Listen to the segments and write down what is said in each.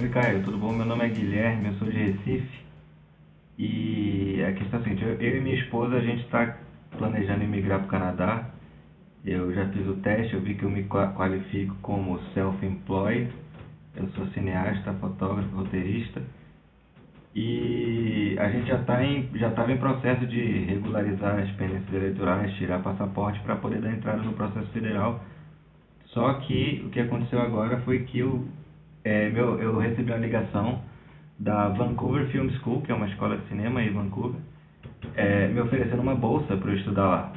Oi, Caio, tudo bom? Meu nome é Guilherme, eu sou de Recife. E a questão é a seguinte: eu, e minha esposa a gente está planejando emigrar para o Canadá. Eu já fiz o teste, eu vi que eu me qualifico como self-employed. Eu sou cineasta, fotógrafo, roteirista. E a gente já em, já estava em processo de regularizar as pendências eleitorais, tirar passaporte para poder dar entrada no processo federal. Só que o que aconteceu agora foi que eu é, meu, eu recebi uma ligação da Vancouver Film School, que é uma escola de cinema em Vancouver, é, me oferecendo uma bolsa para eu estudar lá.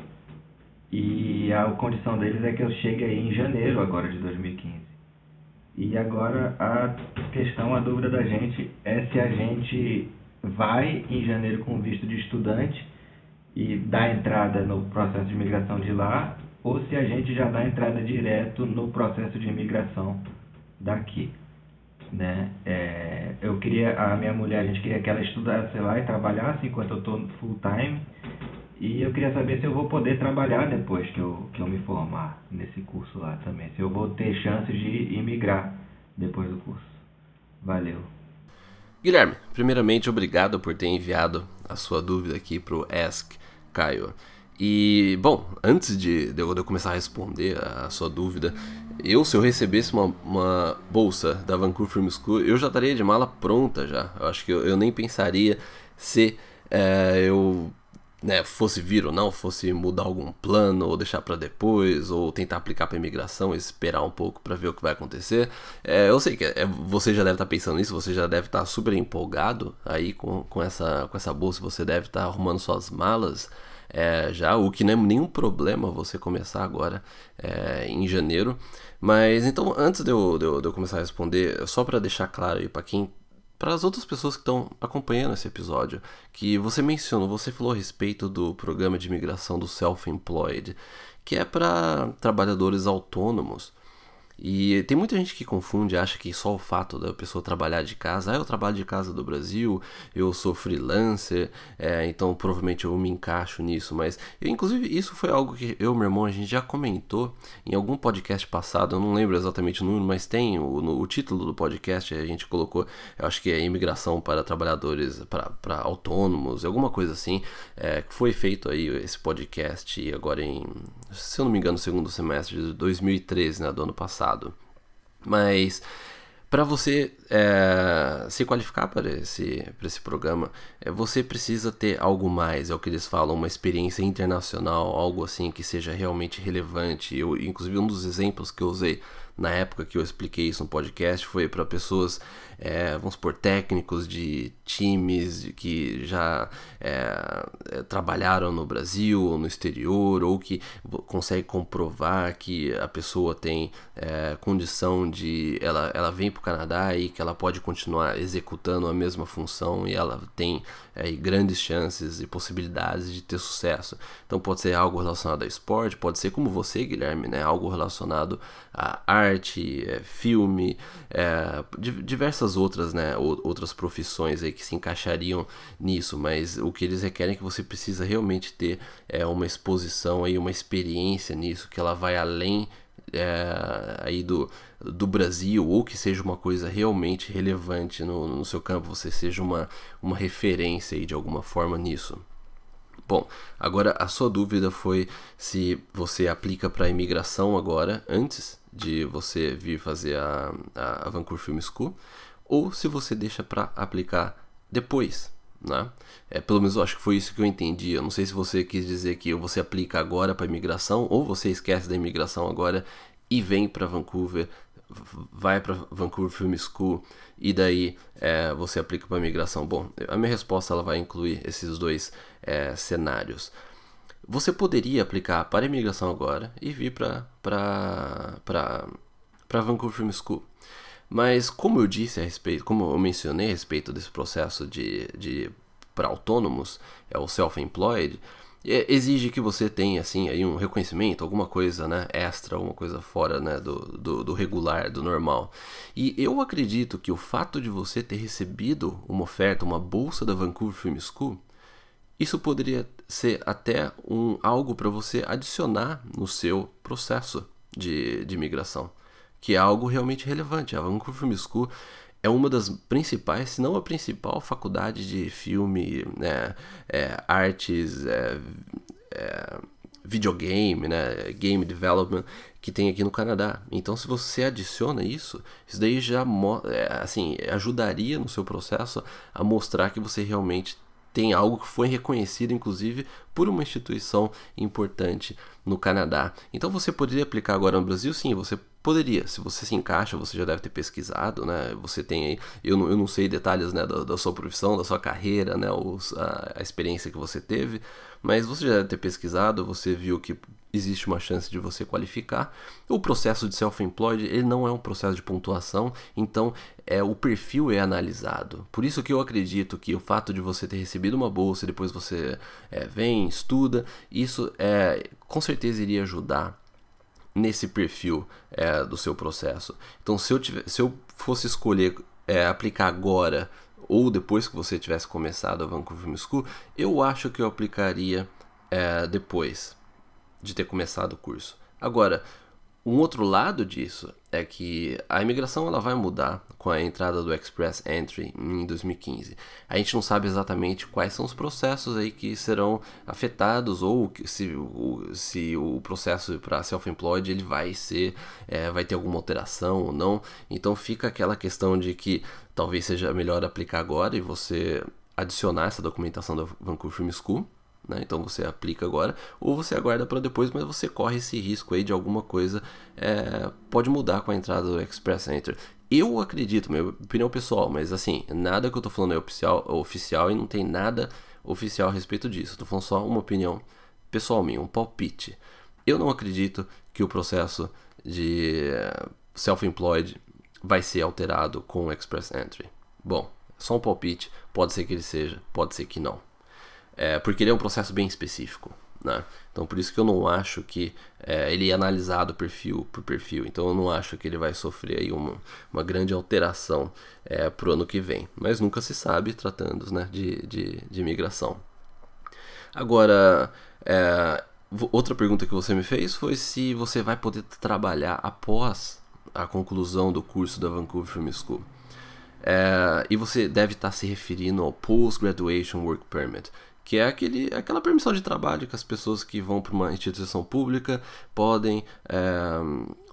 E a condição deles é que eu chegue aí em janeiro agora de 2015. E agora a questão, a dúvida da gente é se a gente vai em janeiro com visto de estudante e dá entrada no processo de imigração de lá, ou se a gente já dá entrada direto no processo de imigração daqui né? É, eu queria, a minha mulher, a gente queria que ela estudasse lá e trabalhasse enquanto eu estou full time. E eu queria saber se eu vou poder trabalhar depois que eu, que eu me formar nesse curso lá também. Se eu vou ter chance de imigrar depois do curso. Valeu. Guilherme, primeiramente obrigado por ter enviado a sua dúvida aqui para o Ask Caio. E, bom, antes de, eu, começar a responder a sua dúvida, eu, se eu recebesse uma, uma bolsa da Vancouver Film School, eu já estaria de mala pronta já. Eu acho que eu, eu nem pensaria se é, eu né, fosse vir ou não, fosse mudar algum plano ou deixar para depois, ou tentar aplicar para imigração esperar um pouco para ver o que vai acontecer. É, eu sei que é, você já deve estar tá pensando nisso, você já deve estar tá super empolgado aí com, com, essa, com essa bolsa, você deve estar tá arrumando suas malas é, já, o que não é nenhum problema você começar agora é, em janeiro. Mas então, antes de eu, de eu, de eu começar a responder, só para deixar claro aí para quem para as outras pessoas que estão acompanhando esse episódio, que você mencionou, você falou a respeito do programa de imigração do Self-Employed, que é para trabalhadores autônomos. E tem muita gente que confunde, acha que só o fato da pessoa trabalhar de casa, ah, eu trabalho de casa do Brasil, eu sou freelancer, é, então provavelmente eu me encaixo nisso. Mas, eu, inclusive, isso foi algo que eu e meu irmão a gente já comentou em algum podcast passado, eu não lembro exatamente o número, mas tem o, no, o título do podcast, a gente colocou, eu acho que é imigração para trabalhadores, para autônomos, alguma coisa assim, é, foi feito aí esse podcast agora em, se eu não me engano, segundo semestre de 2013, né, do ano passado. Mas para você é, se qualificar para esse, para esse programa, é, você precisa ter algo mais, é o que eles falam, uma experiência internacional, algo assim que seja realmente relevante. Eu, inclusive, um dos exemplos que eu usei na época que eu expliquei isso no podcast foi para pessoas, é, vamos supor, técnicos de times que já é, é, trabalharam no Brasil ou no exterior, ou que consegue comprovar que a pessoa tem é, condição de. Ela, ela vem o Canadá e que ela pode continuar executando a mesma função e ela tem é, grandes chances e possibilidades de ter sucesso. Então pode ser algo relacionado a esporte, pode ser como você, Guilherme, né? algo relacionado a arte, é, filme, é, diversas outras, né? outras profissões aí que se encaixariam nisso, mas o que eles requerem é que você precisa realmente ter é, uma exposição e uma experiência nisso, que ela vai além é, aí do, do Brasil ou que seja uma coisa realmente relevante no, no seu campo, você seja uma, uma referência aí de alguma forma nisso. Bom, agora a sua dúvida foi se você aplica para imigração agora, antes de você vir fazer a, a Vancouver Film School, ou se você deixa para aplicar depois, né? É, pelo menos eu acho que foi isso que eu entendi. Eu não sei se você quis dizer que você aplica agora para imigração ou você esquece da imigração agora e vem para Vancouver vai para Vancouver Film School e daí é, você aplica para migração? Bom, a minha resposta ela vai incluir esses dois é, cenários. Você poderia aplicar para imigração agora e vir para Vancouver Film School. Mas como eu disse a respeito, como eu mencionei a respeito desse processo de, de para autônomos, é o self-employed, é, exige que você tenha assim aí um reconhecimento, alguma coisa né, extra, alguma coisa fora né, do, do, do, regular, do normal. E eu acredito que o fato de você ter recebido uma oferta, uma bolsa da Vancouver Film School, isso poderia ser até um algo para você adicionar no seu processo de, de imigração que é algo realmente relevante. A Vancouver Film School é uma das principais, se não a principal faculdade de filme, né, é, artes, é, é, videogame, né, game development que tem aqui no Canadá. Então, se você adiciona isso, isso daí já é, assim ajudaria no seu processo a mostrar que você realmente tem algo que foi reconhecido, inclusive, por uma instituição importante no Canadá. Então você poderia aplicar agora no Brasil? Sim, você poderia. Se você se encaixa, você já deve ter pesquisado, né? Você tem aí, eu não, eu não sei detalhes né, da, da sua profissão, da sua carreira, né? Os, a, a experiência que você teve, mas você já deve ter pesquisado, você viu que existe uma chance de você qualificar. O processo de self-employed, ele não é um processo de pontuação, então é o perfil é analisado. Por isso que eu acredito que o fato de você ter recebido uma bolsa depois você é, vem, estuda, isso é com certeza iria ajudar nesse perfil é, do seu processo. Então, se eu, tiver, se eu fosse escolher é, aplicar agora ou depois que você tivesse começado a Vancouver Film School, eu acho que eu aplicaria é, depois de ter começado o curso. Agora, um outro lado disso é que a imigração ela vai mudar com a entrada do Express Entry em 2015. A gente não sabe exatamente quais são os processos aí que serão afetados ou se o, se o processo para self-employed ele vai ser é, vai ter alguma alteração ou não. Então fica aquela questão de que talvez seja melhor aplicar agora e você adicionar essa documentação da Vancouver Film School né? Então você aplica agora ou você aguarda para depois, mas você corre esse risco aí de alguma coisa é, pode mudar com a entrada do Express Enter. Eu acredito, minha opinião pessoal, mas assim, nada que eu tô falando é oficial, oficial e não tem nada oficial a respeito disso. Estou falando só uma opinião pessoal minha, um palpite. Eu não acredito que o processo de é, self-employed vai ser alterado com o Express Entry. Bom, só um palpite, pode ser que ele seja, pode ser que não. É, porque ele é um processo bem específico. Né? Então por isso que eu não acho que é, ele é analisado perfil por perfil. Então eu não acho que ele vai sofrer aí uma, uma grande alteração é, para o ano que vem. Mas nunca se sabe tratando né, de, de, de imigração. Agora, é, outra pergunta que você me fez foi se você vai poder trabalhar após a conclusão do curso da Vancouver Film School. É, e você deve estar se referindo ao Post Graduation Work Permit que é aquele, aquela permissão de trabalho que as pessoas que vão para uma instituição pública podem é,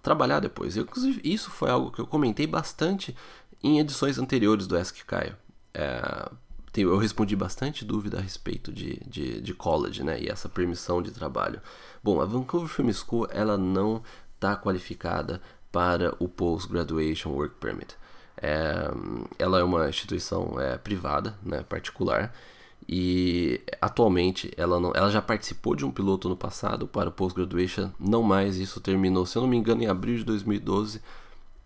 trabalhar depois. Eu, inclusive, isso foi algo que eu comentei bastante em edições anteriores do Ask Caio. É, eu respondi bastante dúvida a respeito de, de, de, college né, e essa permissão de trabalho. Bom, a Vancouver Film School ela não está qualificada para o Post Graduation Work Permit. É, ela é uma instituição é, privada, né, particular, e atualmente ela, não, ela já participou de um piloto no passado para o Post-Graduation, não mais, isso terminou, se eu não me engano, em abril de 2012.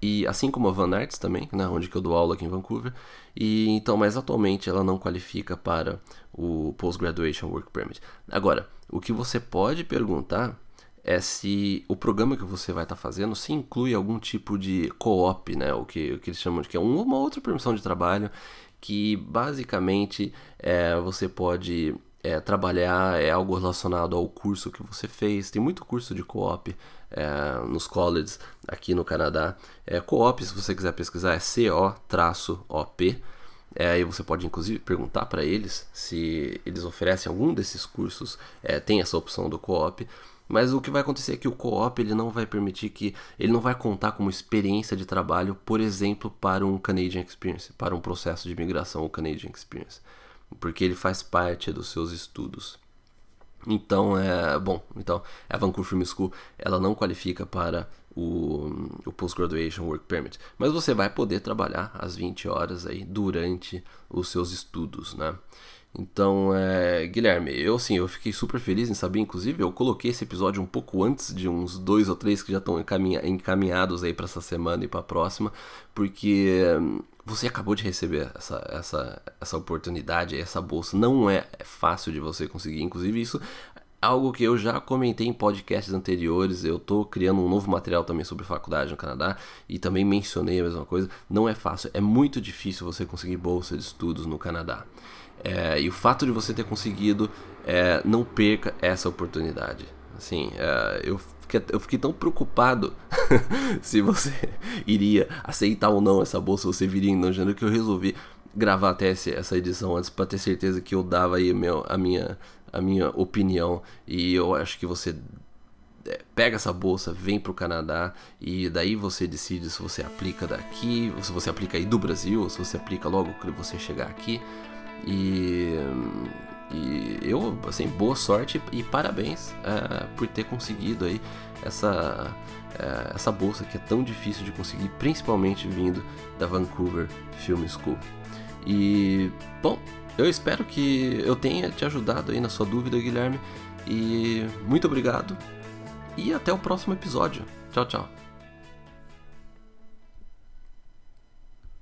E assim como a Van Arts também, né, onde que eu dou aula aqui em Vancouver. E então, mas atualmente ela não qualifica para o Post-Graduation Work Permit. Agora, o que você pode perguntar é se o programa que você vai estar tá fazendo se inclui algum tipo de co-op, né, o que, o que eles chamam de que é uma outra permissão de trabalho que basicamente é, você pode é, trabalhar é algo relacionado ao curso que você fez. Tem muito curso de co-op é, nos colleges aqui no Canadá. É, co-op, se você quiser pesquisar, é CO-OP. É, e você pode inclusive perguntar para eles se eles oferecem algum desses cursos, é, tem essa opção do co-op. Mas o que vai acontecer é que o co-op ele não vai permitir que ele não vai contar como experiência de trabalho, por exemplo, para um Canadian Experience, para um processo de migração Canadian Experience, porque ele faz parte dos seus estudos. Então, é bom, então a Vancouver Film School ela não qualifica para o, o Post-Graduation Work Permit, mas você vai poder trabalhar as 20 horas aí durante os seus estudos, né? Então, é, Guilherme, eu assim, eu fiquei super feliz em saber, inclusive, eu coloquei esse episódio um pouco antes de uns dois ou três que já estão encaminha, encaminhados aí para essa semana e para a próxima, porque hum, você acabou de receber essa, essa, essa oportunidade, essa bolsa. Não é fácil de você conseguir, inclusive isso algo que eu já comentei em podcasts anteriores. Eu estou criando um novo material também sobre faculdade no Canadá e também mencionei a mesma coisa. Não é fácil, é muito difícil você conseguir bolsa de estudos no Canadá. É, e o fato de você ter conseguido, é, não perca essa oportunidade. Assim, é, eu, fiquei, eu fiquei tão preocupado se você iria aceitar ou não essa bolsa, você viria em janeiro, que eu resolvi gravar até essa edição antes para ter certeza que eu dava aí meu, a, minha, a minha opinião. E eu acho que você é, pega essa bolsa, vem para o Canadá e daí você decide se você aplica daqui, se você aplica aí do Brasil, se você aplica logo que você chegar aqui. E, e eu, assim, boa sorte e parabéns é, por ter conseguido aí essa, é, essa bolsa que é tão difícil de conseguir, principalmente vindo da Vancouver Film School. E, bom, eu espero que eu tenha te ajudado aí na sua dúvida, Guilherme. E muito obrigado e até o próximo episódio. Tchau, tchau.